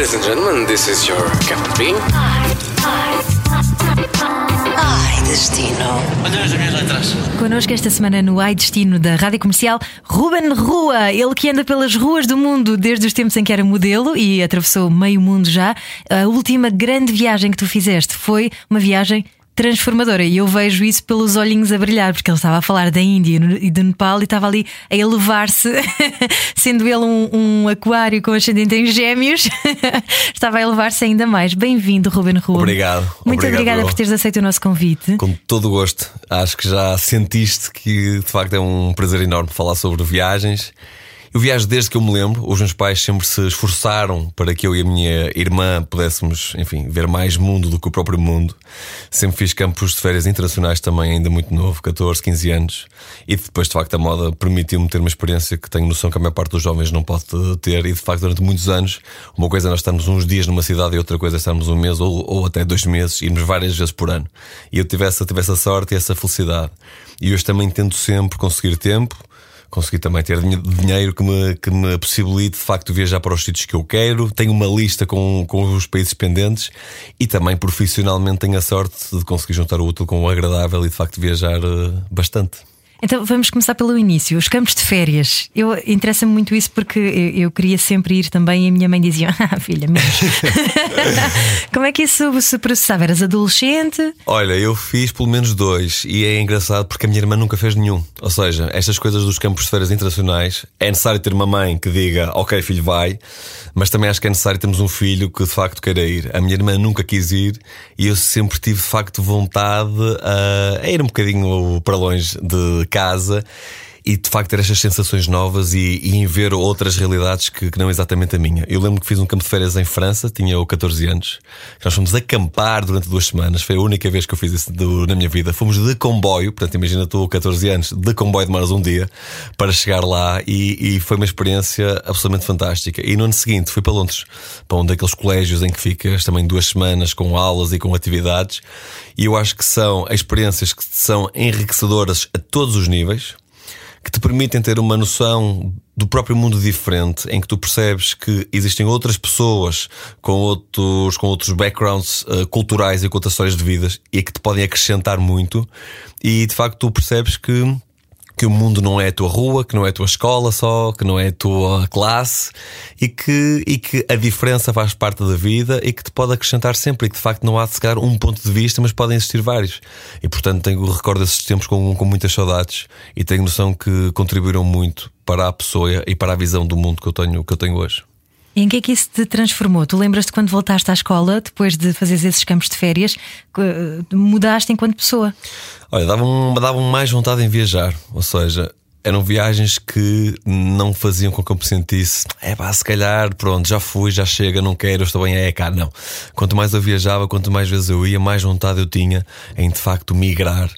Ladies and gentlemen, this is your Captain Bean. Ai, destino. Olha as minhas letras. Connosco esta semana no Ai Destino da Rádio Comercial, Ruben Rua, ele que anda pelas ruas do mundo desde os tempos em que era modelo e atravessou meio mundo já. A última grande viagem que tu fizeste foi uma viagem transformadora e eu vejo isso pelos olhinhos a brilhar, porque ele estava a falar da Índia e do Nepal e estava ali a elevar-se, sendo ele um, um, aquário com ascendente em gêmeos, estava a elevar-se ainda mais. Bem-vindo, Ruben Rua. Obrigado. Muito Obrigado, obrigada por teres aceito o nosso convite. Com todo o gosto. Acho que já sentiste que de facto é um prazer enorme falar sobre viagens. Eu viajo desde que eu me lembro. Os meus pais sempre se esforçaram para que eu e a minha irmã pudéssemos, enfim, ver mais mundo do que o próprio mundo. Sempre fiz campos de férias internacionais também, ainda muito novo, 14, 15 anos. E depois, de facto, a moda permitiu-me ter uma experiência que tenho noção que a maior parte dos jovens não pode ter. E de facto, durante muitos anos, uma coisa é nós estarmos uns dias numa cidade e outra coisa é estarmos um mês ou, ou até dois meses, irmos várias vezes por ano. E eu tivesse, tivesse a sorte e essa felicidade. E hoje também tento sempre conseguir tempo consegui também ter dinhe- dinheiro que me, que me possibilite de facto viajar para os sítios que eu quero. Tenho uma lista com, com os países pendentes e também profissionalmente tenho a sorte de conseguir juntar o útil com o agradável e de facto viajar eh, bastante. Então vamos começar pelo início, os campos de férias. Eu interessa-me muito isso porque eu, eu queria sempre ir também e a minha mãe dizia: Ah, filha, menos. Como é que isso se processava? Eras adolescente? Olha, eu fiz pelo menos dois e é engraçado porque a minha irmã nunca fez nenhum. Ou seja, estas coisas dos campos de férias internacionais é necessário ter uma mãe que diga, ok, filho, vai, mas também acho que é necessário termos um filho que de facto queira ir. A minha irmã nunca quis ir e eu sempre tive de facto vontade a, a ir um bocadinho para longe de casa. E de facto ter estas sensações novas e, e em ver outras realidades que, que não exatamente a minha. Eu lembro que fiz um campo de férias em França, tinha eu 14 anos, nós fomos acampar durante duas semanas. Foi a única vez que eu fiz isso do- na minha vida. Fomos de comboio, portanto, imagina tu, 14 anos, de comboio de mais um dia para chegar lá e, e foi uma experiência absolutamente fantástica. E no ano seguinte fui para Londres, para um daqueles colégios em que ficas também duas semanas com aulas e com atividades. E eu acho que são experiências que são enriquecedoras a todos os níveis que te permitem ter uma noção do próprio mundo diferente, em que tu percebes que existem outras pessoas com outros, com outros backgrounds eh, culturais e com outras histórias de vidas e que te podem acrescentar muito, e de facto tu percebes que que o mundo não é a tua rua, que não é a tua escola só, que não é a tua classe e que, e que a diferença faz parte da vida e que te pode acrescentar sempre e que de facto não há de calhar um ponto de vista, mas podem existir vários. E portanto tenho recordo esses tempos com, com muitas saudades e tenho noção que contribuíram muito para a pessoa e para a visão do mundo que eu tenho, que eu tenho hoje. Em que é que isso te transformou? Tu lembras-te quando voltaste à escola, depois de fazeres esses campos de férias, eh, mudaste enquanto pessoa? Olha, davam, davam mais vontade em viajar, ou seja, eram viagens que não faziam com que eu me sentisse, é pá, se calhar, pronto, já fui, já chega, não quero, estou bem, é cá, não. Quanto mais eu viajava, quanto mais vezes eu ia, mais vontade eu tinha em de facto migrar,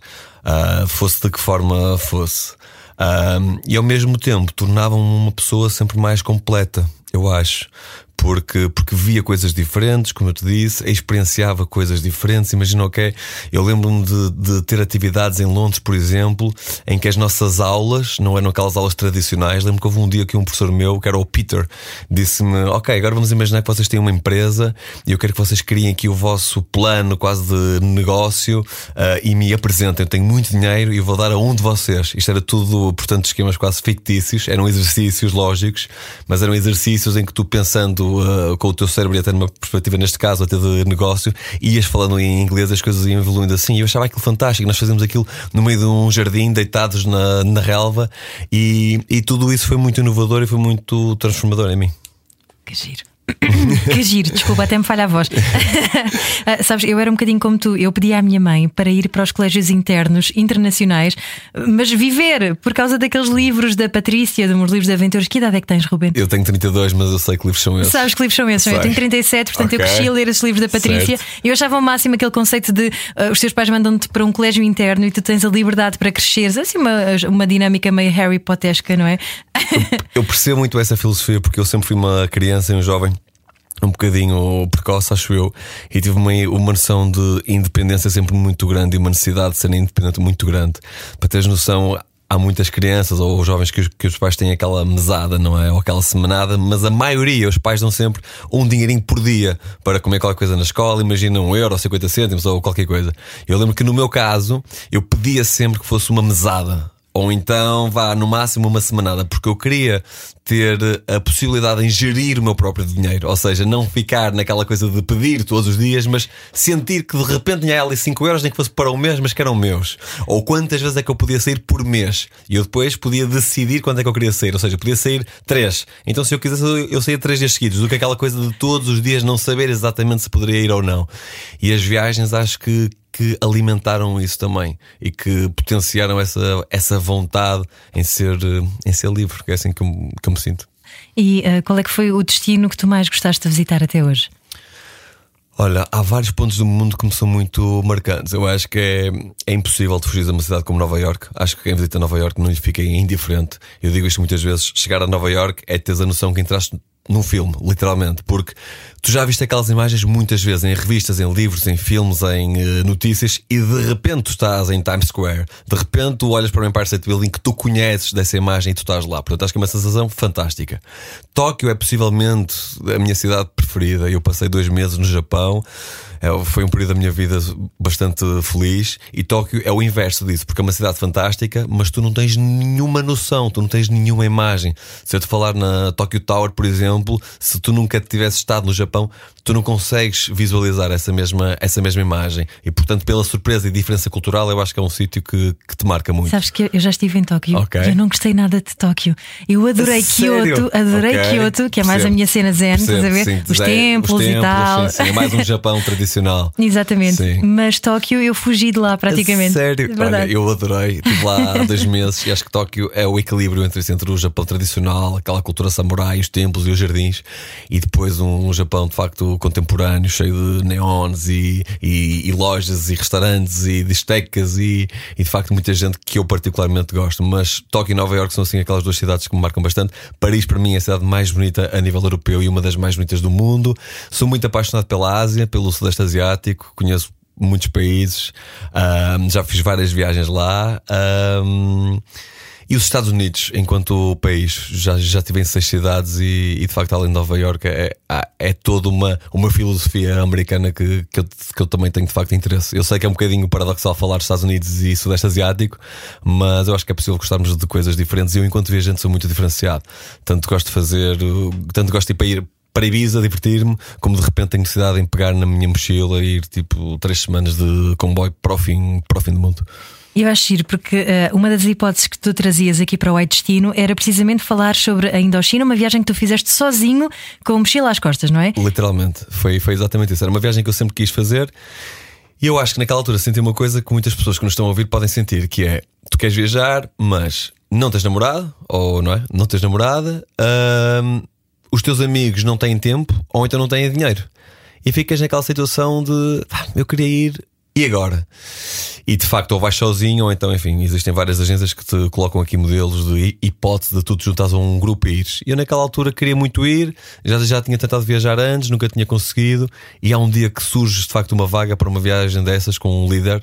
ah, fosse de que forma fosse. Ah, e ao mesmo tempo tornavam-me uma pessoa sempre mais completa, eu acho porque, porque via coisas diferentes, como eu te disse, experienciava coisas diferentes. Imagina, ok, eu lembro-me de, de ter atividades em Londres, por exemplo, em que as nossas aulas não eram aquelas aulas tradicionais. Lembro que houve um dia que um professor meu, que era o Peter, disse-me: Ok, agora vamos imaginar que vocês têm uma empresa e eu quero que vocês criem aqui o vosso plano quase de negócio ah, e me apresentem. Eu tenho muito dinheiro e vou dar a um de vocês. Isto era tudo, portanto, esquemas quase fictícios, eram exercícios lógicos, mas eram exercícios em que tu pensando uh, com o teu cérebro e até numa perspectiva, neste caso, até de negócio, ias falando em inglês, as coisas iam evoluindo assim. E eu achava aquilo fantástico. Nós fazíamos aquilo no meio de um jardim, deitados na, na relva, e, e tudo isso foi muito inovador e foi muito transformador em mim. Que giro. que giro, desculpa, até me falha a voz. Ah, sabes, eu era um bocadinho como tu. Eu pedi à minha mãe para ir para os colégios internos internacionais, mas viver por causa daqueles livros da Patrícia, de uns livros de aventuras. Que idade é que tens, Ruben? Eu tenho 32, mas eu sei que livros são esses. Sabes que livros são esses? é? Eu tenho 37, portanto eu Ok. cresci a ler esses livros da Patrícia Certo. eu achava ao máximo aquele conceito de ah, os teus pais mandam-te para um colégio interno e tu tens a liberdade para cresceres. Assim, uma, uma dinâmica meio Harry Potesca, não é? Eu percebo muito essa filosofia porque eu sempre fui uma criança e um jovem um bocadinho precoce, acho eu, e tive uma, uma noção de independência sempre muito grande e uma necessidade de ser independente muito grande. Para teres noção, há muitas crianças ou jovens que os, que os pais têm aquela mesada, não é? Ou aquela semanada, mas a maioria, os pais dão sempre um dinheirinho por dia para comer qualquer coisa na escola, imagina um euro, 50 cêntimos ou qualquer coisa. Eu lembro que no meu caso, eu pedia sempre que fosse uma mesada. Ou então vá no máximo uma semanada, porque eu queria ter a possibilidade de gerir o meu próprio dinheiro. Ou seja, não ficar naquela coisa de pedir todos os dias, mas sentir que de repente tinha ali 5 euros, nem que fosse para um mês, mas que eram meus. Ou quantas vezes é que eu podia sair por mês. E eu depois podia decidir quando é que eu queria sair. Ou seja, podia sair 3. Então se eu quisesse, eu saía 3 dias seguidos, do que aquela coisa de todos os dias não saber exatamente se poderia ir ou não. E as viagens acho que que alimentaram isso também e que potenciaram essa, essa vontade em ser, em ser livre, que é assim que eu, que eu me sinto. E uh, qual é que foi o destino que tu mais gostaste de visitar até hoje? Olha, há vários pontos do mundo que me são muito marcantes. Eu acho que é, é impossível de fugir de uma cidade como Nova York. Acho que quem visita Nova York não lhe fica indiferente. Eu digo isto muitas vezes: chegar a Nova York é ter a noção que entraste num filme, literalmente, porque tu já viste aquelas imagens muitas vezes em revistas, em livros, em filmes, em uh, notícias e de repente tu estás em Times Square, de repente tu olhas para o Empire State Building que tu conheces dessa imagem e tu estás lá. Portanto, acho que é uma sensação fantástica. Tóquio é possivelmente a minha cidade preferida. Eu passei dois meses no Japão. É, foi um período da minha vida bastante feliz e Tóquio é o inverso disso, porque é uma cidade fantástica, mas tu não tens nenhuma noção, tu não tens nenhuma imagem. Se eu te falar na Tokyo Tower, por exemplo, se tu nunca tivesse estado no Japão, tu não consegues visualizar essa mesma, essa mesma imagem. E portanto, pela surpresa e diferença cultural, eu acho que é um sítio que, que te marca muito. Sabes que eu já estive em Tóquio okay. e eu não gostei nada de Tóquio. Eu adorei Kyoto, adorei okay. Kyoto, que é mais Percebo. a minha cena zen, estás a ver? Sim, os, templos os templos e tal. Sim, sim, é mais um Japão tradicional Exatamente. Sim. Mas Tóquio eu fugi de lá praticamente. Sério? É Olha, eu adorei. Estive lá há dois meses e acho que Tóquio é o equilíbrio entre, entre o Japão tradicional, aquela cultura samurai, os templos e os jardins, e depois um, um Japão de facto contemporâneo, cheio de neons e, e, e lojas e restaurantes e discotecas e, e de facto muita gente que eu particularmente gosto. Mas Tóquio e Nova York são assim aquelas duas cidades que me marcam bastante. Paris, para mim, é a cidade mais bonita a nível europeu e uma das mais bonitas do mundo. Sou muito apaixonado pela Ásia, pelo Sudeste asiático, conheço muitos países, um, já fiz várias viagens lá. Um, e os Estados Unidos, enquanto país, já, já estive em seis cidades e, e de facto, além de Nova York, é, é, toda uma, uma filosofia americana que, que eu, que, eu, também tenho de facto interesse. Eu sei que é um bocadinho paradoxal falar dos Estados Unidos e Sudeste Asiático, mas eu acho que é possível gostarmos de coisas diferentes. Eu, enquanto viajante, sou muito diferenciado. Tanto gosto de fazer, tanto gosto de ir para ir para Ibiza divertir-me, como de repente tenho necessidade em pegar na minha mochila e ir tipo três semanas de comboio para o fim, para o fim do mundo. Eu acho giro, porque uh, uma das hipóteses que tu trazias aqui para o White Destino era precisamente falar sobre a Indochina, uma viagem que tu fizeste sozinho com mochila às costas, não é? Literalmente, foi, foi exatamente isso. Era uma viagem que eu sempre quis fazer e eu acho que naquela altura senti uma coisa que muitas pessoas que nos estão a ouvir podem sentir, que é tu queres viajar, mas não tens namorado, ou não é? Não tens namorada, uh, os teus amigos não têm tempo ou então não têm dinheiro. E ficas naquela situação de ah, eu queria ir e agora? E de facto, ou vais sozinho, ou então, enfim, existem várias agências que te colocam aqui modelos de hipótese de tu te juntares a um grupo e ires. Eu, naquela altura, queria muito ir, já, já tinha tentado viajar antes, nunca tinha conseguido. E há um dia que surge de facto uma vaga para uma viagem dessas com um líder,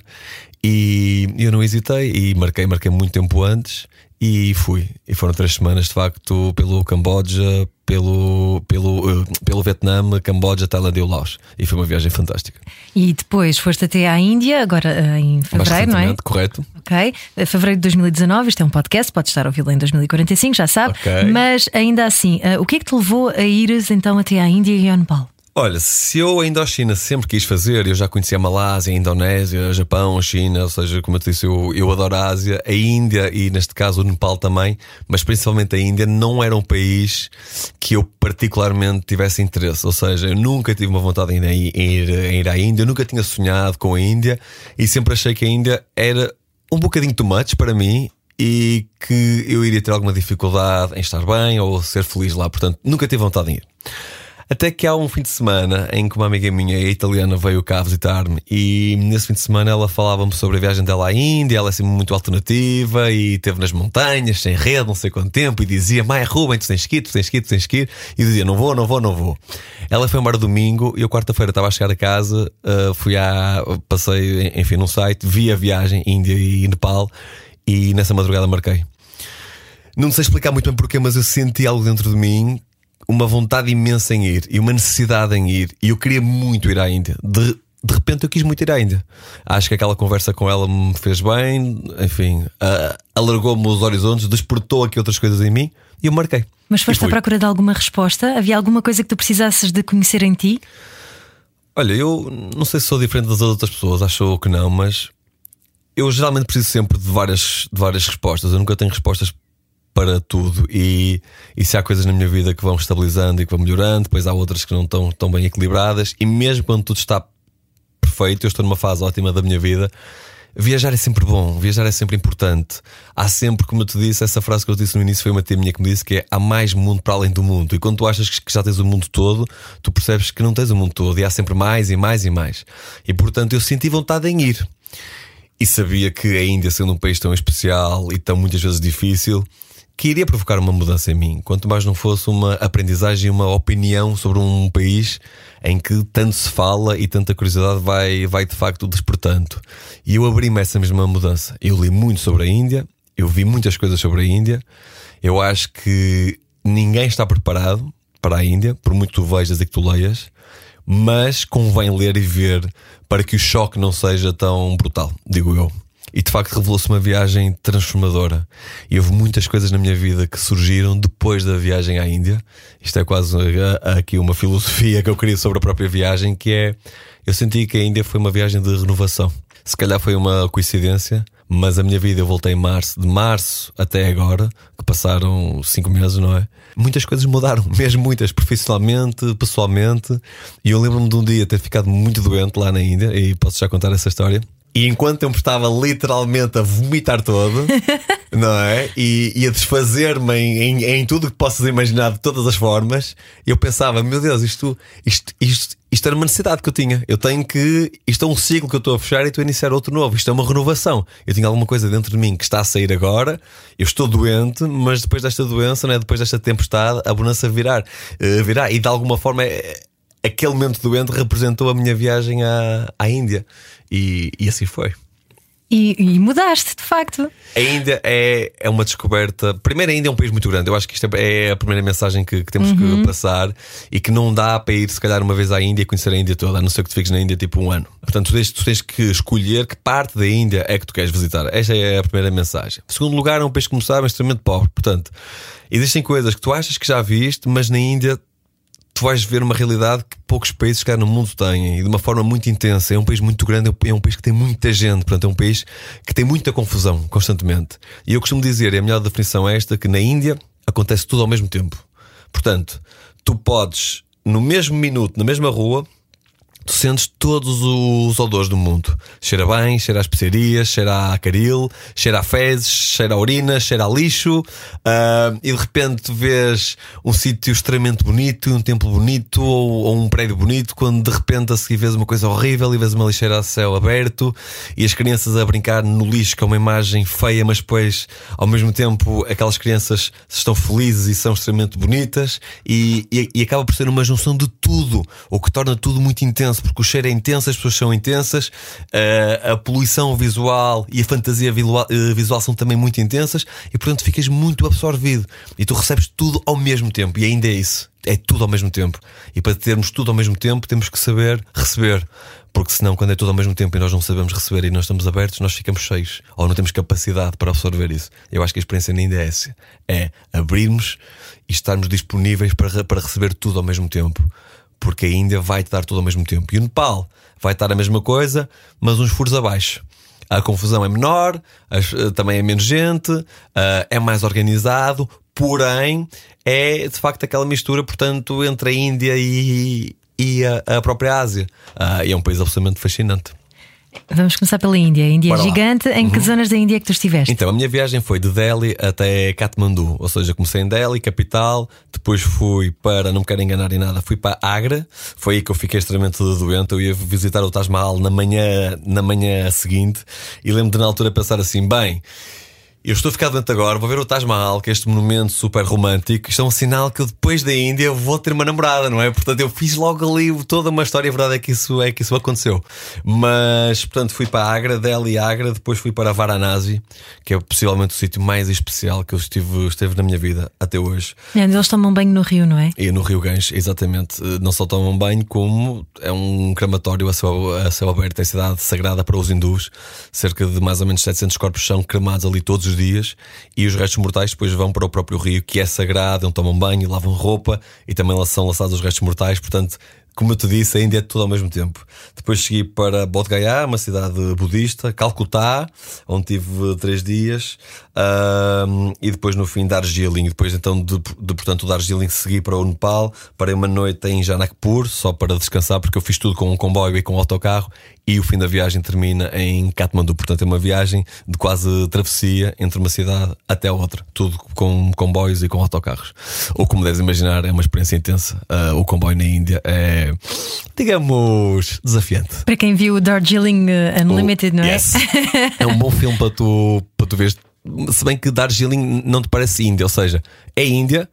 e eu não hesitei e marquei, marquei muito tempo antes. E fui. E foram três semanas, de facto, pelo Camboja, pelo, pelo, uh, pelo Vietnã, Camboja, Tailândia e Laos. E foi uma viagem fantástica. E depois foste até à Índia, agora uh, em fevereiro, não é? Correto. Ok. Uh, fevereiro de 2019, isto é um podcast, pode estar a ouvi-lo em 2045, já sabe. Okay. Mas ainda assim, o que é que te levou a ires então até à Índia e ao Nepal? Olha, se eu a Indochina sempre quis fazer, eu já conhecia a Malásia, a Indonésia, o Japão, a China, ou seja, como eu te disse, eu, eu adoro a Ásia, a Índia e neste caso o Nepal também, mas principalmente a Índia não era um país que eu particularmente tivesse interesse, ou seja, eu nunca tive uma vontade em ir, em ir, em ir à Índia, eu nunca tinha sonhado com a Índia e sempre achei que a Índia era um bocadinho too much para mim e que eu iria ter alguma dificuldade em estar bem ou ser feliz lá, portanto nunca tive vontade em ir. Até que há um fim de semana em que uma amiga minha italiana veio cá visitar-me e nesse fim de semana ela falava-me sobre a viagem dela à Índia, ela é assim muito alternativa e esteve nas montanhas, sem rede, não sei quanto tempo, e dizia: Mãe, Ruben, tu tens que ir, tu tens que ir, tu tens que ir. E dizia: Não vou, não vou, não vou. Ela foi embora domingo e eu quarta-feira estava a chegar a casa, uh, fui à. passei, enfim, num site, vi a viagem Índia e Nepal e nessa madrugada marquei. Não sei explicar muito bem porquê, mas eu senti algo dentro de mim, uma vontade imensa em ir e uma necessidade em ir. E eu queria muito ir à Índia. De, de repente eu quis muito ir à Índia. Acho que aquela conversa com ela me fez bem, enfim, uh, alargou-me os horizontes, despertou aqui outras coisas em mim e eu marquei. Mas foste à procura de alguma resposta? Havia alguma coisa que tu precisasses de conhecer em ti? Olha, eu não sei se sou diferente das outras pessoas, acho que não, mas eu geralmente preciso sempre de várias, de várias respostas. Eu nunca tenho respostas para tudo. E, e se há coisas na minha vida que vão estabilizando e que vão melhorando, depois há outras que não estão tão bem equilibradas. E mesmo quando tudo está perfeito, eu estou numa fase ótima da minha vida. Viajar é sempre bom, viajar é sempre importante. Há sempre, como eu te disse, essa frase que eu disse no início foi uma tia minha que me disse que é há mais mundo para além do mundo. E quando tu achas que já tens o mundo todo, tu percebes que não tens o mundo todo e há sempre mais e mais e mais. E portanto eu senti vontade em ir. E sabia que a Índia, sendo um país tão especial e tão muitas vezes difícil, que iria provocar uma mudança em mim, quanto mais não fosse uma aprendizagem e uma opinião sobre um país em que tanto se fala e tanta curiosidade vai, vai de facto despertando. E eu abri-me essa mesma mudança. Eu li muito sobre a Índia, eu vi muitas coisas sobre a Índia. Eu acho que ninguém está preparado para a Índia, por muito tu vejas e que tu leias, mas convém ler e ver para que o choque não seja tão brutal, digo eu. E de facto revelou-se uma viagem transformadora. E houve muitas coisas na minha vida que surgiram depois da viagem à Índia. Isto é quase aqui uma filosofia que eu queria sobre a própria viagem, que é eu senti que a Índia foi uma viagem de renovação. Se calhar foi uma coincidência, mas a minha vida eu voltei em março, de março até agora, que passaram cinco meses, não é? Muitas coisas mudaram, mesmo muitas, profissionalmente, pessoalmente. E eu lembro-me de um dia ter ficado muito doente lá na Índia, e posso já contar essa história. E enquanto eu me estava literalmente a vomitar todo, não é? E, e a desfazer-me em, em, em, tudo que possas imaginar de todas as formas, eu pensava, meu Deus, isto, isto, isto, isto era uma necessidade que eu tinha. Eu tenho que. Isto é um ciclo que eu estou a fechar e estou a iniciar outro novo. Isto é uma renovação. Eu tinha alguma coisa dentro de mim que está a sair agora. Eu estou doente, mas depois desta doença, é? depois desta tempestade, a bonança virar. Uh, virá. E de alguma forma. É, aquele momento doente representou a minha viagem à, à Índia. E, e assim foi. E, e, mudaste, de facto. A Índia é, é uma descoberta. Primeiro, a Índia é um país muito grande. Eu acho que isto é a primeira mensagem que, que temos uhum. que passar e que não dá para ir, se calhar, uma vez à Índia e conhecer a Índia toda, a não ser que tu fiques na Índia tipo um ano. Portanto, tu tens, tu tens que escolher que parte da Índia é que tu queres visitar. Esta é a primeira mensagem. Em segundo lugar, é um país, como sabes, extremamente pobre. Portanto, existem coisas que tu achas que já viste, mas na Índia tu vais ver uma realidade que poucos países cá no mundo têm e de uma forma muito intensa. É um país muito grande, é um país que tem muita gente, portanto, é um país que tem muita confusão constantemente. E eu costumo dizer, e a melhor definição é esta, que na Índia acontece tudo ao mesmo tempo. Portanto, tu podes, no mesmo minuto, na mesma rua, tu sentes todos os odores do mundo. Cheira bem, cheira a especiarias, cheira a caril, cheira a fezes, cheira a urina, cheira a lixo. Uh, e de repente vês um sítio extremamente bonito, um templo bonito ou, ou, um prédio bonito, quando de repente a seguir vês uma coisa horrível e vês uma lixeira a céu aberto e as crianças a brincar no lixo, que é uma imagem feia, mas depois ao mesmo tempo aquelas crianças estão felizes e são extremamente bonitas e, e, e acaba por ser uma junção de tudo, o que torna tudo muito intenso intenso, porque o cheiro é intenso, as pessoas são intensas, uh, a poluição visual e a fantasia visual, uh, visual, são também muito intensas e, portanto, ficas muito absorvido e tu recebes tudo ao mesmo tempo. E ainda é isso. É tudo ao mesmo tempo. E para termos tudo ao mesmo tempo, temos que saber receber. Porque senão, quando é tudo ao mesmo tempo e nós não sabemos receber e nós estamos abertos, nós ficamos cheios. Ou não temos capacidade para absorver isso. Eu acho que a experiência ainda é essa. É abrirmos e estarmos disponíveis para, para receber tudo ao mesmo tempo porque a Índia vai dar tudo ao mesmo tempo. E o Nepal vai estar a mesma coisa, mas uns furos abaixo. A confusão é menor, eh, também é menos gente, eh, é mais organizado, porém é de facto aquela mistura, portanto, entre a Índia e, e a, a própria Ásia. Uh, e é um país absolutamente fascinante. Vamos começar pela Índia. A Índia é gigante. Em uhum. que zonas da Índia é que tu estiveste? Então, a minha viagem foi de Delhi até Kathmandu. Ou seja, comecei em Delhi, capital. Depois fui para, não me quero enganar em nada, fui para Agra. Foi aí que eu fiquei extremamente doente. Eu ia visitar o Taj Mahal na manhã, na manhã seguinte. E lembro de na altura pensar assim: bem. Eu estou a ficar doente agora, vou ver o Taj Mahal, que é este monumento super romântico. Isto é um sinal que eu depois da Índia vou ter uma namorada, não é? Portanto, eu fiz logo ali toda uma história. A verdade é que isso, é que isso aconteceu. Mas, portanto, fui para Agra, Delhi, Agra, depois fui para Varanasi, que é possivelmente o sítio mais especial que eu estive, esteve na minha vida até hoje. É, eles tomam banho no rio, não é? E no Rio Ganges, exatamente. Não só tomam banho, como é um crematório a céu, a céu aberto, é cidade sagrada para os hindus. Cerca de mais ou menos 700 corpos são cremados ali todos os dias e os restos mortais depois vão para o próprio rio, que é sagrado, onde tomam banho, lavam roupa e também são lançados os restos mortais. Portanto, como eu te disse, a Índia é tudo ao mesmo tempo. Depois segui para Bodh Gaya, uma cidade budista, Calcutá, onde tive três dias, um, e depois no fim Darjeeling. Depois então de, de portanto Darjeeling segui para o Nepal, parei uma noite em Janakpur, só para descansar, porque eu fiz tudo com um comboio e com um autocarro, e o fim da viagem termina em Kathmandu. Portanto, é uma viagem de quase travessia entre uma cidade até outra, tudo com comboios e com autocarros. Ou como deves imaginar, é uma experiência intensa. Uh, o comboio na Índia é, digamos, desafiante. Para quem viu o Darjeeling uh, Unlimited, não é? Yes. é um bom filme para tu, para tu ver. Se bem que Darjeeling não te parece Índia, ou seja, é Índia,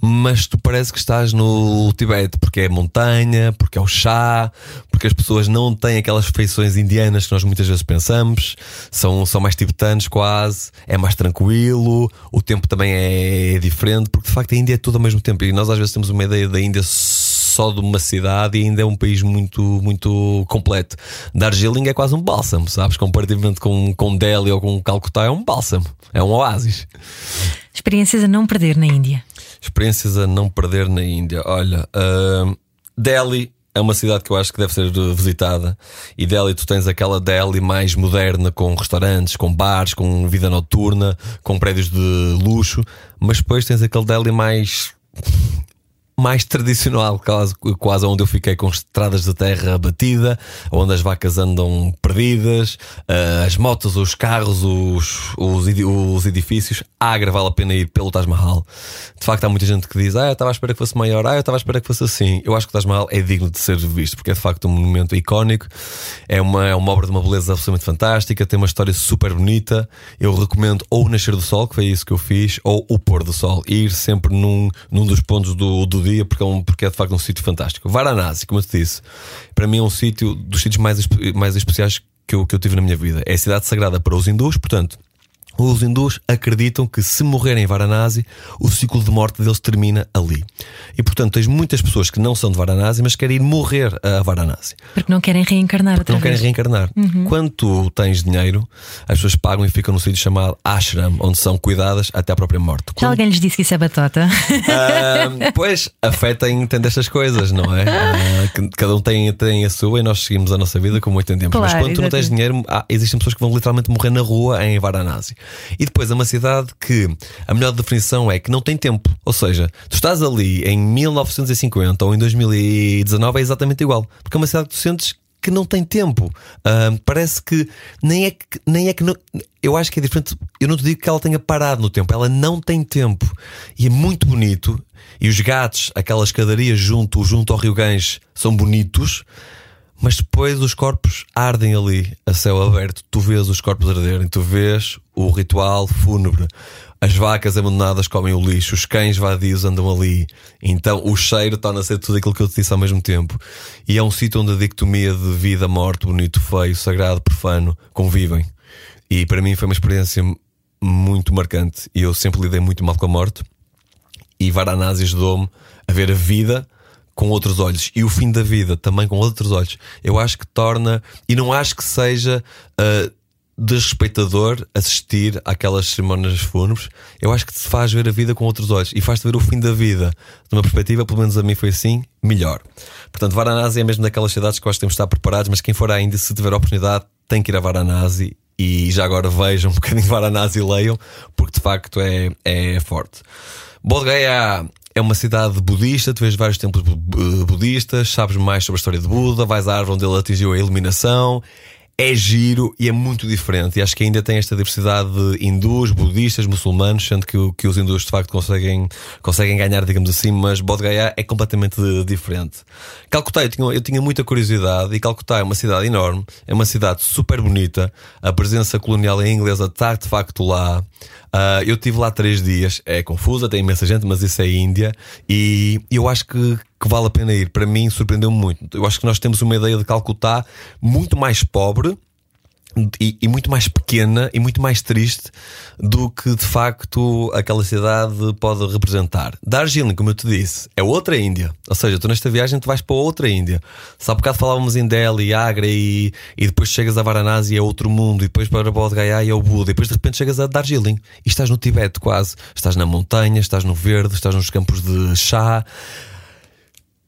mas tu parece que estás no Tibete, porque é montanha, porque é o chá, porque as pessoas não têm aquelas feições indianas que nós muitas vezes pensamos, são, são mais tibetanos quase, é mais tranquilo, o tempo também é diferente, porque de facto a Índia é tudo ao mesmo tempo, e nós às vezes temos uma ideia da Índia só de uma cidade e ainda é um país muito, muito completo. Darjeeling é quase um bálsamo, sabes? Comparativamente com, com Delhi ou com Calcutá, é um bálsamo, é um oásis. Experiências a não perder na Índia. Experiências a não perder na Índia. Olha, uh, Delhi é uma cidade que eu acho que deve ser visitada. E Delhi, tu tens aquela Delhi mais moderna, com restaurantes, com bares, com vida noturna, com prédios de luxo. Mas depois tens aquele Delhi mais mais tradicional, quase, quase onde eu fiquei com estradas de terra batida, onde as vacas andam perdidas, uh, as motos, os carros, os, os, os, edifícios. Agra vale a pena ir pelo Taj Mahal. De facto, há muita gente que diz: Ah, eu estava à espera que fosse maior, ah, eu estava à espera que fosse assim. Eu acho que o Taj Mahal é digno de ser visto, porque é de facto um monumento icónico, é uma, é uma obra de uma beleza absolutamente fantástica, tem uma história super bonita. Eu recomendo ou o Nascer do Sol, que foi isso que eu fiz, ou o Pôr do Sol. Ir sempre num, num dos pontos do, do dia, porque é, um, porque é de facto um sítio fantástico. Varanasi, como eu te disse, para mim é um sítio dos sítios mais, mais especiais que eu, que eu tive na minha vida. É a cidade sagrada para os hindus, portanto, os hindus acreditam que se morrerem em Varanasi, o ciclo de morte deles termina ali. E portanto, tens muitas pessoas que não são de Varanasi, mas querem ir morrer a Varanasi. Porque não querem reencarnar Porque não vez. querem reencarnar. Uhum. Quando tu tens dinheiro, as pessoas pagam e ficam no sítio chamado ashram, onde são cuidadas até a própria morte. Já alguém lhes disse que isso é batota? Pois, a fé tem, tem destas coisas, não é? Uh, cada um tem, tem a sua e nós seguimos a nossa vida como entendemos. Claro, mas quando tu não tens dinheiro, há, existem pessoas que vão literalmente morrer na rua em Varanasi. E depois é uma cidade que a melhor definição é que não tem tempo. Ou seja, tu estás ali em 1950 ou em 2019 é exatamente igual. Porque é uma cidade que tu sentes que não tem tempo. Uh, parece que nem é que, nem é que não, eu acho que é diferente. Eu não te digo que ela tenha parado no tempo, ela não tem tempo. E é muito bonito. E os gatos, aquela escadaria junto, junto ao Rio Ganges, são bonitos mas depois os corpos ardem ali a céu aberto. Tu vês os corpos arderem, tu vês o ritual fúnebre. As vacas abandonadas comem o lixo, os cães vadios andam ali. Então o cheiro torna-se a tudo aquilo que eu te disse ao mesmo tempo. E é um sítio onde a dicotomia de vida, morte, bonito, feio, sagrado, profano convivem. E para mim foi uma experiência muito marcante. E eu sempre lidei muito mal com a morte. E Varanasi ajudou-me a ver a vida com outros olhos. E o fim da vida também com outros olhos, eu acho que torna, e não acho que seja uh, desrespeitador assistir àquelas cerimónias fúnebres, eu acho que te faz ver a vida com outros olhos e faz-te ver o fim da vida. De uma perspectiva, pelo menos a mim foi assim, melhor. Portanto, Varanasi é mesmo daquelas cidades que que temos de estar preparados, mas quem for ainda, se tiver a oportunidade, tem que ir a Varanasi. E já agora vejam um bocadinho Varanasi e leiam, porque de facto é, é forte. Bodh Gaya é uma cidade budista, tu vês vários templos budistas, sabes mais sobre a história de Buda, vais à árvore onde ele atingiu a iluminação. É giro e é muito diferente. E acho que ainda tem esta diversidade de hindus, budistas, muçulmanos, sendo que, que os hindus de facto conseguem, conseguem ganhar, digamos assim, mas Bodh Gaya é completamente diferente. Calcutá, eu tinha, eu tinha muita curiosidade e Calcutá é uma cidade enorme, é uma cidade super bonita, a presença colonial inglesa está de facto lá. Uh, eu tive lá três dias, é confusa, tem imensa gente, mas isso é Índia e eu acho que, que vale a pena ir. Para mim, surpreendeu-me muito. Eu acho que nós temos uma ideia de Calcutá muito mais pobre e, e, muito mais pequena e muito mais triste do que de facto aquela cidade pode representar. Darjeeling, como eu te disse, é outra Índia. Ou seja, tu nesta viagem tu vais para outra Índia. Se há bocado falávamos em Delhi, Agra e, e depois chegas a Varanasi e é outro mundo, e depois para Bodh Gaya e é o Buda, e depois de repente chegas a Darjeeling e estás no Tibete quase. Estás na montanha, estás no verde, estás nos campos de chá.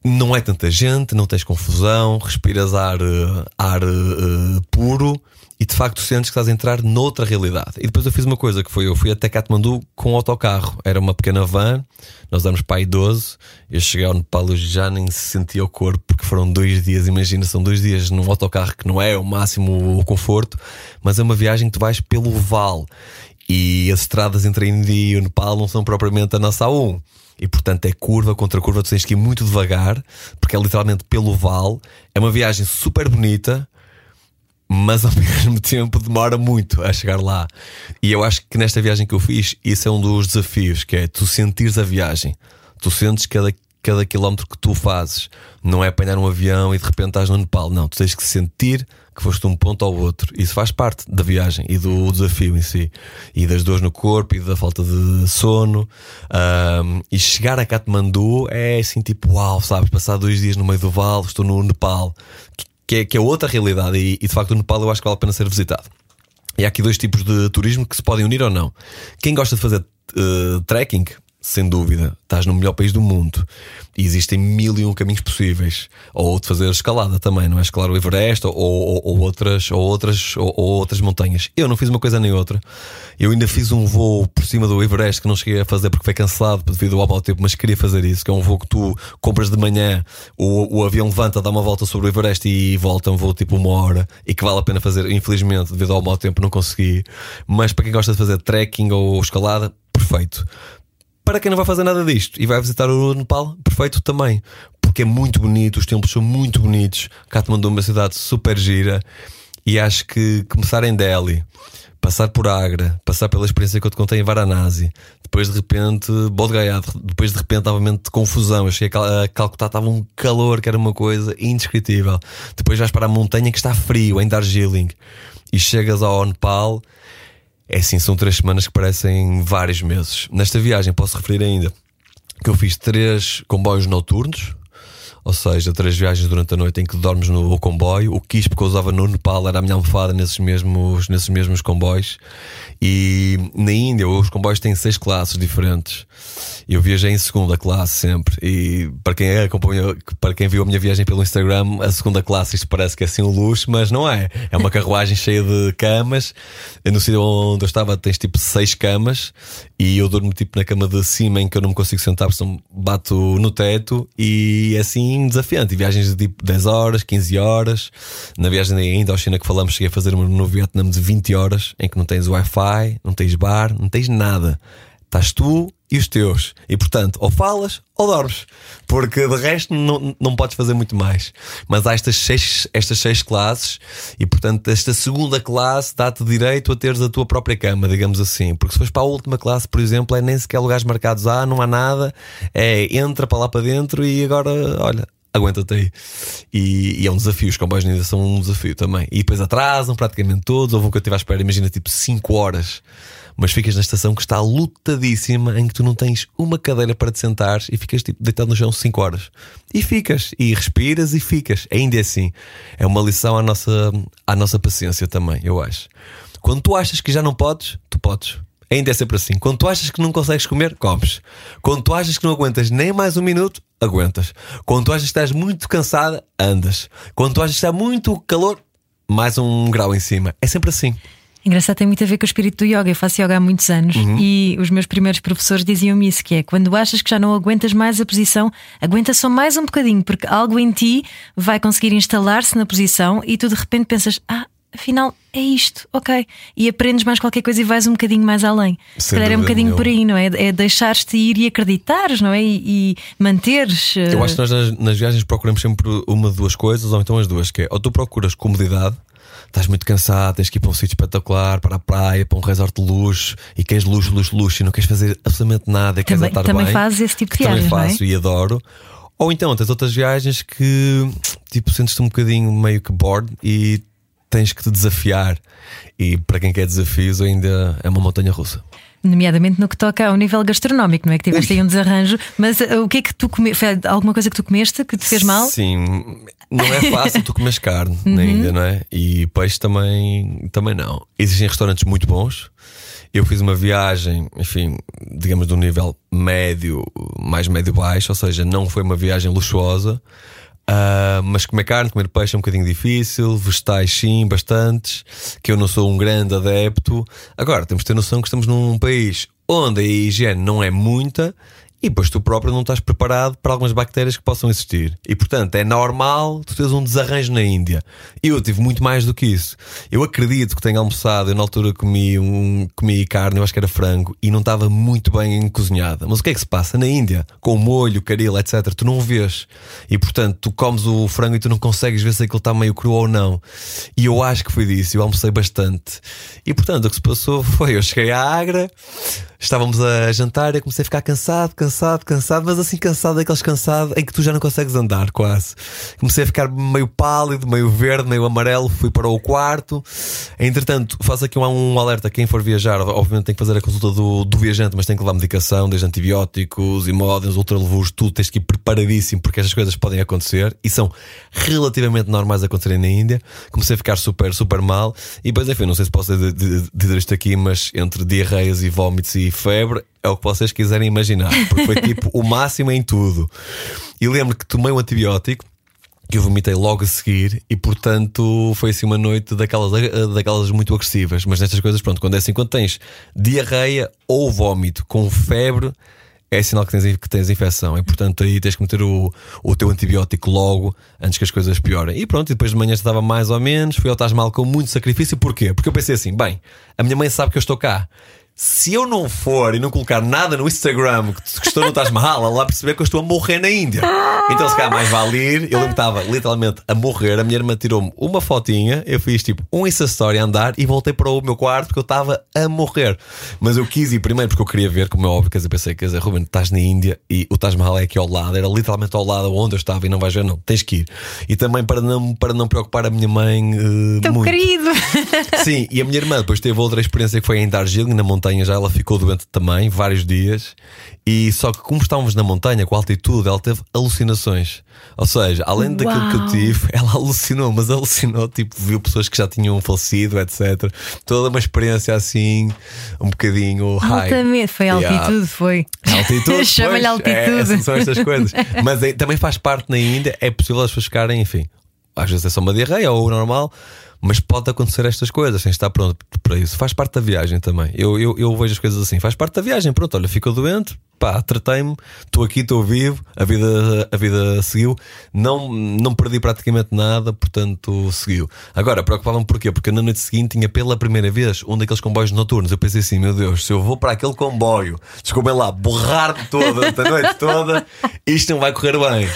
Não é tanta gente, não tens confusão, respiras ar, eh, ar uh, puro e de facto sentes que estás a entrar noutra realidade. E depois eu fiz uma coisa que foi: eu fui até Katmandu com um autocarro. Era uma pequena van, nós para aí 12. Eu cheguei ao Nepal e já nem se sentia o corpo, porque foram dois dias. Imagina, são dois dias num autocarro que não é o máximo o conforto, mas é uma viagem que tu vais pelo vale. E as estradas entre a Índia e o Nepal não são propriamente a nossa A1 e portanto é curva contra curva, tu tens que ir muito devagar, porque é literalmente pelo vale. É uma viagem super bonita, mas ao mesmo tempo demora muito a chegar lá. E eu acho que nesta viagem que eu fiz, isso é um dos desafios, que é tu sentires a viagem. Tu sentes cada, cada quilómetro que tu fazes. Não é apanhar um avião e de repente estás no Nepal. Não, tu tens que sentir que foste de um ponto ao outro. Isso faz parte da viagem e do desafio em si. E das dores no corpo e da falta de sono. Um, e chegar a Katmandu é assim tipo, uau, sabes? Passar dois dias no meio do vale, estou no Nepal que é, que é outra realidade. E, e de facto o Nepal eu acho que vale a pena ser visitado. E há aqui dois tipos de turismo que se podem unir ou não. Quem gosta de fazer uh, trekking, sem dúvida, estás no melhor país do mundo e existem mil e um caminhos possíveis. Ou de fazer escalada também, não é? Escalar o Everest ou, ou, ou outras, ou, outras, ou, ou, outras montanhas. Eu não fiz uma coisa nem outra. Eu ainda fiz um voo por cima do Everest que não cheguei a fazer porque foi cancelado devido ao mau tempo, mas queria fazer isso. Que é um voo que tu compras de manhã, o, o avião levanta, dá uma volta sobre o Everest e volta um voo tipo uma hora e que vale a pena fazer. Infelizmente, devido ao mau tempo, não consegui. Mas para quem gosta de fazer trekking ou escalada, perfeito para quem não vai fazer nada disto e vai visitar o Nepal, perfeito também. Porque é muito bonito, os templos são muito bonitos. Kathmandu é uma cidade super gira. E acho que começar em Delhi, passar por Agra, passar pela experiência que eu te contei em Varanasi, depois de repente Bodh Gaya, depois de repente novamente confusão. Eu cheguei a Calcutá, estava um calor que era uma coisa indescritível. Depois vais para a montanha que está frio, em Darjeeling, e chegas ao Nepal é assim, são três semanas que parecem vários meses. Nesta viagem posso referir ainda que eu fiz três comboios noturnos, ou seja, três viagens durante a noite em que dormes no comboio. O quispo que eu usava no Nepal era a minha almofada nesses mesmos, nesses mesmos comboios. E na Índia, os comboios têm seis classes diferentes. Eu viajei em segunda classe sempre. E para quem acompanha, para quem viu a minha viagem pelo Instagram, a segunda classe isto parece que é assim um luxo, mas não é. É uma carruagem cheia de camas. No sítio onde eu estava tens tipo seis camas e eu durmo tipo na cama de cima em que eu não me consigo sentar, porque bato no teto e é assim desafiante. E viagens de tipo 10 horas, 15 horas. Na viagem ainda ao China que falamos, cheguei a fazer uma no Vietnã de 20 horas em que não tens Wi-Fi, não tens bar, não tens nada. Estás tu e os teus. E portanto, ou falas ou dormes. Porque de resto não, não podes fazer muito mais. Mas há estas seis, estas seis classes e portanto esta segunda classe dá-te direito a teres a tua própria cama, digamos assim. Porque se fores para a última classe, por exemplo, é nem sequer lugares marcados. Ah, não há nada. É entra para lá para dentro e agora, olha, aguenta-te aí. E, e, é um desafio, os comboios ainda são um desafio também. E depois atrasam praticamente todos. Houve um que eu estive à espera, imagina, tipo 5 horas. Mas ficas na estação que está lutadíssima, em que tu não tens uma cadeira para te sentar e ficas tipo deitado no chão 5 horas. E ficas, e respiras e ficas. Ainda é assim. É uma lição à nossa, à nossa paciência também, eu acho. Quando tu achas que já não podes, tu podes. Ainda é sempre assim. Quando tu achas que não consegues comer, comes. Quando tu achas que não aguentas nem mais um minuto, aguentas. Quando tu achas que estás muito cansada, andas. Quando tu achas que está muito calor, mais um grau em cima. É sempre assim. Engraçado, tem muito a ver com o espírito do yoga. Eu faço yoga há muitos anos uhum. e os meus primeiros professores diziam-me isso: que é quando achas que já não aguentas mais a posição, aguenta só mais um bocadinho, porque algo em ti vai conseguir instalar-se na posição e tu de repente pensas: ah, afinal é isto, ok. E aprendes mais qualquer coisa e vais um bocadinho mais além. Se calhar é um bocadinho por aí, não é? É deixares-te ir e acreditares, não é? E, e manteres. Uh... Eu acho que nós nas, nas viagens procuramos sempre uma de duas coisas, ou então as duas, que é ou tu procuras comodidade estás muito cansado, tens que ir para um sítio espetacular, para a praia, para um resort de luxo e queres luxo, luxo, luxo e não queres fazer absolutamente nada, queres também, estar também bem. fazes esse tipo de Também viagens, não é? faço e adoro. Ou então tens outras viagens que tipo sentes-te um bocadinho meio que bored e tens que te desafiar. E para quem quer desafios, ainda é uma montanha russa. Nomeadamente no que toca ao nível gastronómico, não é? Que tiveste aí um desarranjo, mas uh, o que é que tu comeste? Foi alguma coisa que tu comeste que te fez mal? Sim, não é fácil tu comes carne Uhum. na Índia, não é? E peixe também, também não. Existem restaurantes muito bons. Eu fiz uma viagem, enfim, digamos de um nível médio, mais médio-baixo, ou seja, não foi uma viagem luxuosa. Ah, mas comer carne, comer peixe é um bocadinho difícil, vegetais sim, bastantes, que eu não sou um grande adepto. Agora, temos de ter noção que estamos num país onde a higiene não é muita e depois tu próprio não estás preparado para algumas bactérias que possam existir. E portanto é normal tu teres um desarranjo na Índia. Eu tive muito mais do que isso. Eu acredito que tenha almoçado, eu na altura comi, um, comi carne, eu acho que era frango, e não estava muito bem cozinhada. Mas o que é que se passa? Na Índia, com molho, caril, etc., tu não vês. E portanto tu comes o frango e tu não consegues ver se aquilo está meio cru ou não. E eu acho que foi disso, eu almocei bastante. E portanto o que se passou foi: eu cheguei à Agra. Estávamos a jantar e comecei a ficar cansado, cansado, cansado, mas assim cansado, daqueles cansados em que tu já não consegues andar quase. Comecei a ficar meio pálido, meio verde, meio amarelo, fui para o quarto. Entretanto, faço aqui um, alerta: quem for viajar, obviamente tem que fazer a consulta do, do viajante, mas tem que levar medicação, desde antibióticos, imódeis, ultralevos, tudo, tens que ir preparadíssimo porque estas coisas podem acontecer e são relativamente normais acontecerem na Índia. Comecei a ficar super, super mal e depois, enfim, não sei se posso dizer- isto aqui, mas entre diarreias e vómitos e febre é o que vocês quiserem imaginar, porque foi tipo o máximo em tudo. E lembro que tomei um antibiótico que eu vomitei logo a seguir e portanto foi assim uma noite daquelas, daquelas muito agressivas. Mas nestas coisas, pronto, quando é assim, quando tens diarreia ou vómito com febre, é sinal que tens, que tens infecção e portanto aí tens que meter o, o teu antibiótico logo antes que as coisas piorem. E pronto, e depois de manhã estava mais ou menos, fui ao Taj Mahal com muito sacrifício. Porquê? Porque eu pensei assim: bem, a minha mãe sabe que eu estou cá. Se eu não for e não colocar nada no Instagram que estou no Taj Mahal, ela vai perceber que eu estou a morrer na Índia. Então, se calhar, mais vale ir. Eu lembro que estava literalmente a morrer. A minha irmã tirou-me uma fotinha. Eu fiz tipo um Insta Story a andar e voltei para o meu quarto porque eu estava a morrer. Mas eu quis ir primeiro porque eu queria ver, como é óbvio. Quer dizer, pensei, quer dizer, Ruben, estás na Índia e o Taj Mahal é aqui ao lado. Era literalmente ao lado onde eu estava e não vais ver, não. Tens que ir. E também para não, para não preocupar a minha mãe. Tão muito. querido! Sim, e a minha irmã depois teve outra experiência que foi em Darjeeling, na montanha já. Ela ficou doente também, vários dias. E só que, como estávamos na montanha, com altitude, ela teve alucinações. Ou seja, além daquilo que eu Uau. tive, ela alucinou, mas alucinou, tipo, viu pessoas que já tinham falecido, etc. Toda uma experiência assim, um bocadinho high. Altamente, foi Yeah. altitude, foi. Altitude. Chama-lhe É, altitude. essas são estas coisas. Mas é- também faz parte na Índia, é possível as pessoas ficarem, enfim, às vezes é só uma diarreia ou normal, mas pode acontecer estas coisas sem estar pronto para isso. Faz parte da viagem também. Eu, eu, eu vejo as coisas assim, faz parte da viagem. Pronto, olha, ficou doente, pá, tratei-me, estou aqui, estou vivo, a vida, a vida seguiu, não, não perdi praticamente nada, portanto seguiu. Agora, preocupava-me porquê? Porque na noite seguinte tinha pela primeira vez um daqueles comboios noturnos. Eu pensei assim, meu Deus, se eu vou para aquele comboio, desculpem lá, borrar-me toda, durante a noite toda, isto não vai correr bem.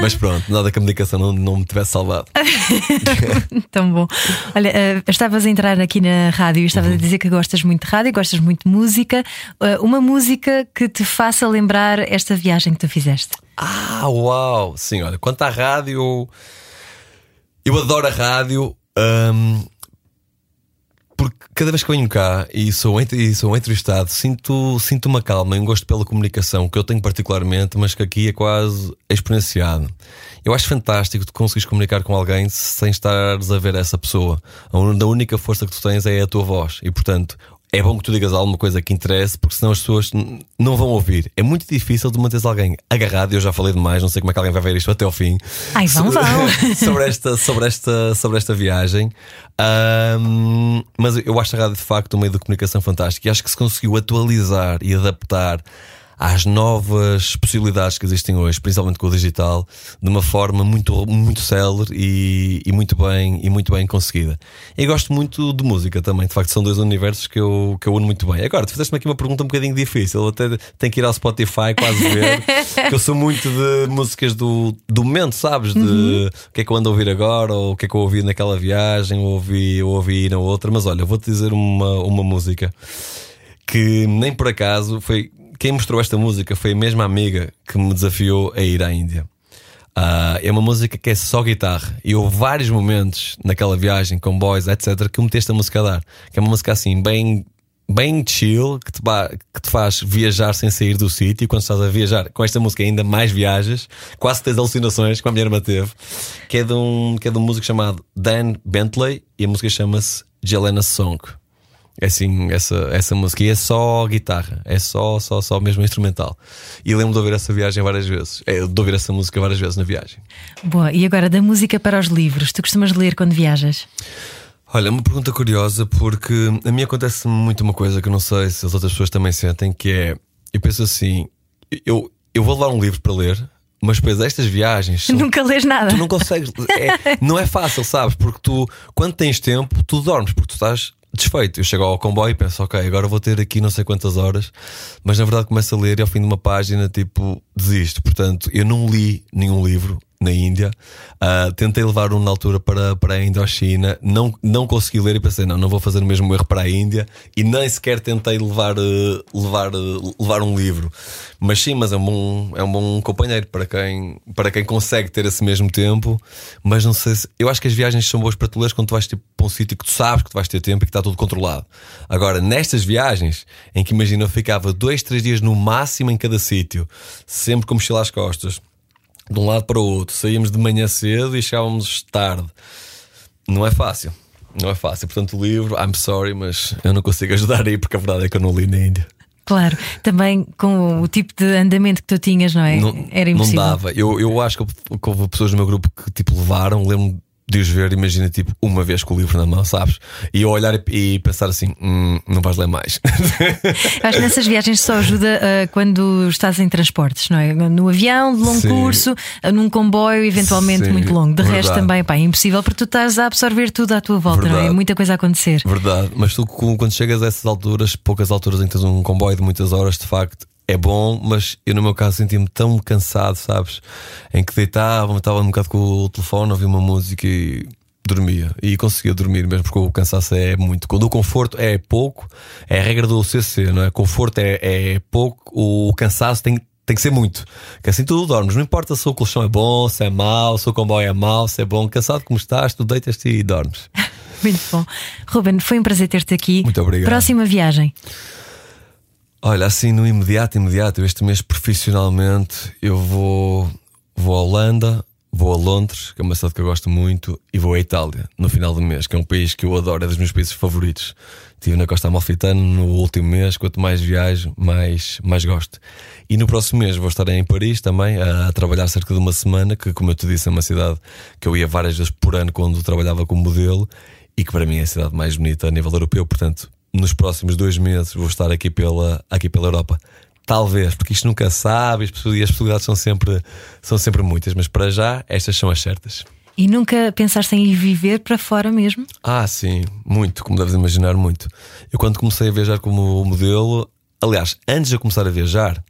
Mas pronto, nada que a medicação não, não me tivesse salvado. Tão bom. Olha, eh, estavas a entrar aqui na rádio e estavas Uhum. a dizer que gostas muito de rádio, gostas muito de música. Eh, uma música que te faça lembrar esta viagem que tu fizeste. Ah, uau! Sim, olha, quanto à rádio, eu, adoro a rádio. hum, porque cada vez que venho cá e sou, e sou entrevistado, sinto, sinto uma calma e um gosto pela comunicação que eu tenho particularmente, mas que aqui é quase exponenciado. Eu acho fantástico tu conseguires comunicar com alguém sem estares a ver essa pessoa. A única força que tu tens é a tua voz e, portanto, é bom que tu digas alguma coisa que interesse, porque senão as pessoas não vão ouvir. É muito difícil de manteres alguém agarrado. Eu já falei demais, não sei como é que alguém vai ver isto até ao fim. Ai, vão, sobre, vão. sobre esta, sobre esta, sobre esta viagem. Ahm, mas eu acho a rádio de facto um meio de comunicação fantástico e acho que se conseguiu atualizar e adaptar às novas possibilidades que existem hoje, principalmente com o digital, de uma forma muito, muito célere e, e muito bem e muito bem conseguida. E gosto muito de música também, de facto, são dois universos que eu, que eu uno muito bem. Agora, tu fizeste-me aqui uma pergunta um bocadinho difícil, eu até tenho que ir ao Spotify quase ver, que eu sou muito de músicas do, do momento, sabes? De uhum. o que é que eu ando a ouvir agora, ou o que é que eu ouvi naquela viagem, ou ouvi, ou ouvi na outra, mas olha, vou-te dizer uma, uma música que nem por acaso foi. Quem mostrou esta música foi a mesma amiga que me desafiou a ir à Índia. Uh, é uma música que é só guitarra. E houve vários momentos naquela viagem, com boys, etc., que eu meteste a música a dar. Que é uma música assim, bem, bem chill, que te, que te faz viajar sem sair do sítio. E quando estás a viajar com esta música, ainda mais viajas, quase tens alucinações, como a minha irmã teve. Que é de um, que é de um músico chamado Dan Bentley e a música chama-se Jelena Song. É assim, essa, essa música. E é só guitarra, é só, só, só mesmo instrumental. E lembro de ouvir essa viagem várias vezes. É, de ouvir essa música várias vezes na viagem. Boa, e agora da música para os livros, tu costumas ler quando viajas? Olha, uma pergunta curiosa, porque a mim acontece muito uma coisa que eu não sei se as outras pessoas também sentem, que é eu penso assim, eu, eu vou levar um livro para ler, mas depois estas viagens. São... Nunca lês nada. Tu não consegues. É, não é fácil, sabes? Porque tu, quando tens tempo, tu dormes, porque tu estás desfeito. Eu chego ao comboio e penso, ok, agora vou ter aqui não sei quantas horas, mas na verdade começo a ler e ao fim de uma página, tipo, desisto. Portanto, eu não li nenhum livro, na Índia. Uh, tentei levar um na altura para, para a Indochina, não, não consegui ler e pensei, não, não vou fazer o mesmo erro para a Índia e nem sequer tentei levar, uh, levar, uh, levar um livro. Mas sim, mas é um bom, é um bom companheiro para quem, para quem consegue ter esse mesmo tempo. Mas não sei se. Eu acho que as viagens são boas para tu leres quando tu vais tipo, para um sítio que tu sabes que tu vais ter tempo e que está tudo controlado. Agora, nestas viagens, em que imagina eu ficava dois, três dias no máximo em cada sítio, sempre com mochila às costas de um lado para o outro. Saímos de manhã cedo e chegávamos tarde. Não é fácil. Não é fácil. Portanto, o livro, I'm sorry, mas eu não consigo ajudar aí porque a verdade é que eu não li na Índia. Claro, também com o tipo de andamento que tu tinhas, não é? Não, Era impossível. Não dava. Eu, eu acho que houve pessoas no meu grupo que tipo levaram, lembro de os ver, imagina, tipo, uma vez com o livro na mão, sabes? E eu olhar e, pensar assim: hum, não vais ler mais. Acho que nessas viagens só ajuda uh, quando estás em transportes, não é? No avião, de longo Sim. curso, uh, num comboio, eventualmente Sim, muito longo. De verdade. resto, também, pá, é impossível porque tu estás a absorver tudo à tua volta, verdade. não é? Muita coisa a acontecer. Verdade, mas tu, quando chegas a essas alturas, poucas alturas em que tens um comboio de muitas horas, de facto, é bom, mas eu no meu caso senti-me tão cansado, sabes? Em que deitava, estava um bocado com o telefone, ouvia uma música e dormia. E conseguia dormir mesmo, porque o cansaço é muito. Quando o conforto é pouco, é a regra do CC, não é? Conforto é, é pouco, o cansaço tem, tem que ser muito. Que assim tu dormes. Não importa se o colchão é bom, se é mau, se o comboio é mau, se é bom. Cansado como estás, tu deitas-te e dormes. muito bom. Ruben, foi um prazer ter-te aqui. Muito obrigado. Próxima viagem. Olha, assim no imediato, imediato, este mês profissionalmente eu vou, vou à Holanda, vou a Londres, que é uma cidade que eu gosto muito, e vou à Itália no final do mês, que é um país que eu adoro, é dos meus países favoritos. Estive na Costa Amalfitana no último mês, quanto mais viajo, mais, mais gosto. E no próximo mês vou estar em Paris também, a, a, trabalhar cerca de uma semana, que, como eu te disse, é uma cidade que eu ia várias vezes por ano quando trabalhava como modelo e que para mim é a cidade mais bonita a nível europeu, portanto nos próximos dois meses vou estar aqui pela, aqui pela Europa. Talvez, porque isto nunca sabe e as possibilidades são sempre, são sempre muitas, mas para já estas são as certas. E nunca pensaste em ir viver para fora mesmo? Ah, sim, muito, como deves imaginar, muito. Eu, quando comecei a viajar como modelo, aliás, antes de eu começar a viajar,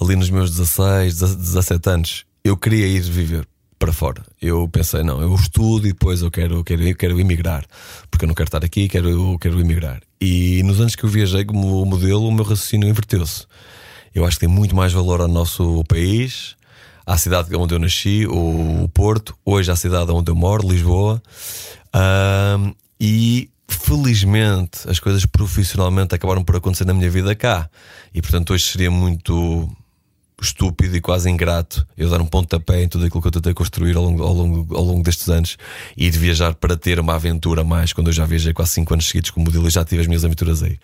ali nos meus 16, 17 anos, eu queria ir viver para fora. Eu pensei, não, eu estudo e depois eu quero, quero, eu quero emigrar, porque eu não quero estar aqui, quero, eu quero emigrar. E nos anos que eu viajei como modelo, o meu raciocínio inverteu-se. Eu acho que tem muito mais valor ao nosso país, à cidade onde eu nasci, o Porto, hoje à cidade onde eu moro, Lisboa. Um, e felizmente as coisas profissionalmente acabaram por acontecer na minha vida cá. E portanto hoje seria muito estúpido e quase ingrato eu dar um pontapé em tudo aquilo que eu tentei construir ao longo, ao longo, ao longo destes anos e de viajar para ter uma aventura mais, quando eu já viajei quase 5 anos seguidos como modelo e já tive as minhas aventuras aí.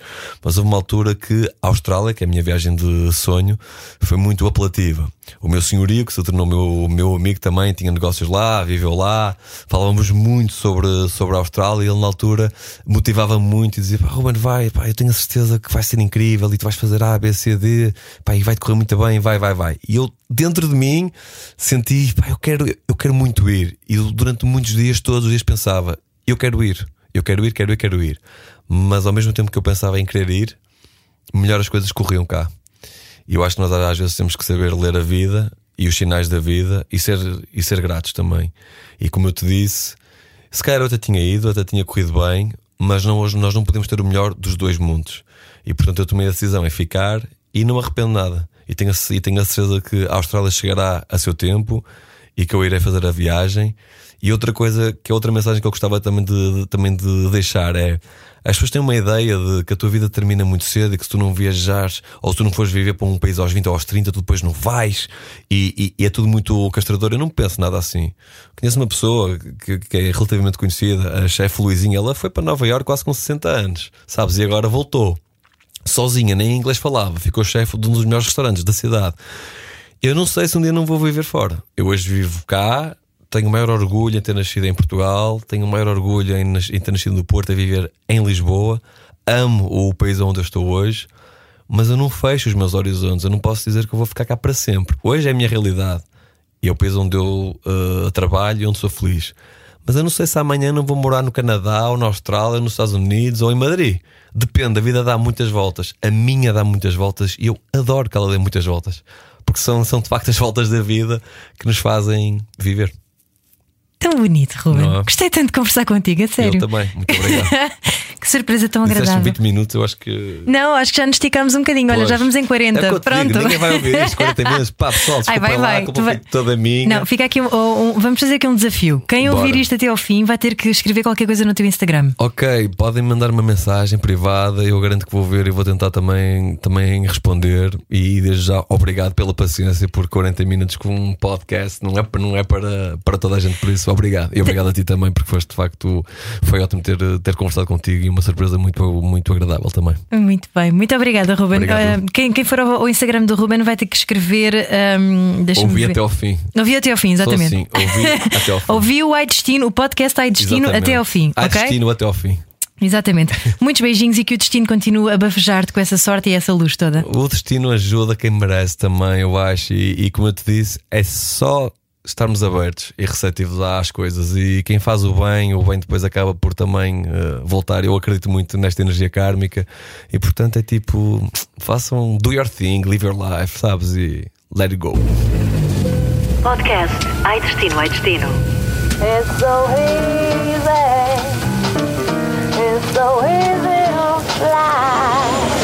Mas houve uma altura que a Austrália, que é a minha viagem de sonho, foi muito apelativa. O meu senhorio, que se tornou meu, meu amigo também, tinha negócios lá, viveu lá, falávamos muito sobre, sobre a Austrália e ele na altura motivava muito e dizia: pá, Ruben, vai, pá, eu tenho a certeza que vai ser incrível e tu vais fazer A, B, C, D, pá, e vai-te correr muito bem, vai, vai, vai. E eu, dentro de mim, senti, pá, eu quero, eu quero muito ir. E durante muitos dias, todos os dias pensava: eu quero ir, eu quero ir, quero ir, quero ir. Mas ao mesmo tempo que eu pensava em querer ir, melhor as coisas corriam cá. E eu acho que nós às vezes temos que saber ler a vida e os sinais da vida e ser, e ser gratos também. E como eu te disse, se calhar eu até tinha ido, até tinha corrido bem, mas não, hoje nós não podemos ter o melhor dos dois mundos. E portanto eu tomei a decisão em ficar e não me arrependo nada. E tenho, e tenho a certeza que a Austrália chegará a seu tempo e que eu irei fazer a viagem. E outra coisa, que é outra mensagem que eu gostava também de, de também de deixar é as pessoas têm uma ideia de que a tua vida termina muito cedo e que se tu não viajares ou se tu não fores viver para um país aos 20 ou aos 30, tu depois não vais e, e, e é tudo muito castrador. Eu não penso nada assim. Conheço uma pessoa que, que é relativamente conhecida, a chefe Luizinha, ela foi para Nova York quase com 60 anos, sabes? E agora voltou sozinha, nem inglês falava, ficou chefe de um dos melhores restaurantes da cidade. Eu não sei se um dia não vou viver fora. Eu hoje vivo cá, tenho o maior orgulho em ter nascido em Portugal, tenho o maior orgulho em, em ter nascido no Porto, a viver em Lisboa. Amo o país onde eu estou hoje, mas eu não fecho os meus horizontes. Eu não posso dizer que eu vou ficar cá para sempre. Hoje é a minha realidade e é o país onde eu uh, trabalho e onde sou feliz. Mas eu não sei se amanhã não vou morar no Canadá ou na Austrália, nos Estados Unidos ou em Madrid. Depende, a vida dá muitas voltas. A minha dá muitas voltas e eu adoro que ela dê muitas voltas. Porque são, são de facto as voltas da vida que nos fazem viver. Tão bonito, Ruben. Não. Gostei tanto de conversar contigo, a sério. Eu também, muito obrigado. que surpresa tão Disseste agradável. 20 minutos, eu acho que. Não, acho que já nos esticamos um bocadinho. Olha, já vamos em 40. É Pronto. Digo, ninguém vai ouvir isto, 40 minutos. Pá, pessoal, desculpa Ai, vai, lá, vai. vai... toda minha. Não, fica aqui um, um, vamos fazer aqui um desafio. Quem Bora. ouvir isto até ao fim vai ter que escrever qualquer coisa no teu Instagram. Ok, podem mandar uma mensagem privada. Eu garanto que vou ver e vou tentar também, também responder. E desde já, obrigado pela paciência por 40 minutos com um podcast. Não é, não é para, para toda a gente, por isso, obrigado. E obrigado a ti também, porque foste de facto, foi ótimo ter, ter conversado contigo e uma surpresa muito, muito agradável também. Muito bem, muito obrigada, Ruben. Uh, quem, quem for ao, ao, Instagram do Ruben vai ter que escrever. Um, ouvi até ao fim. Ouvi até ao fim, exatamente. Assim, ouvi até ao fim. ouvi o Ai Destino, o podcast Ai Destino exatamente. até ao fim. Ai okay? Destino até ao fim. Exatamente. Muitos beijinhos e que o destino continue a bafejar-te com essa sorte e essa luz toda. O destino ajuda quem merece também, eu acho. E, e como eu te disse, é só estarmos abertos e receptivos às coisas e quem faz o bem, o bem depois acaba por também uh, voltar. Eu acredito muito nesta energia kármica e portanto é tipo, façam do your thing, live your life, sabes? E let it go. Podcast Ai Destino, Ai Destino. It's so easy. It's so easy to fly.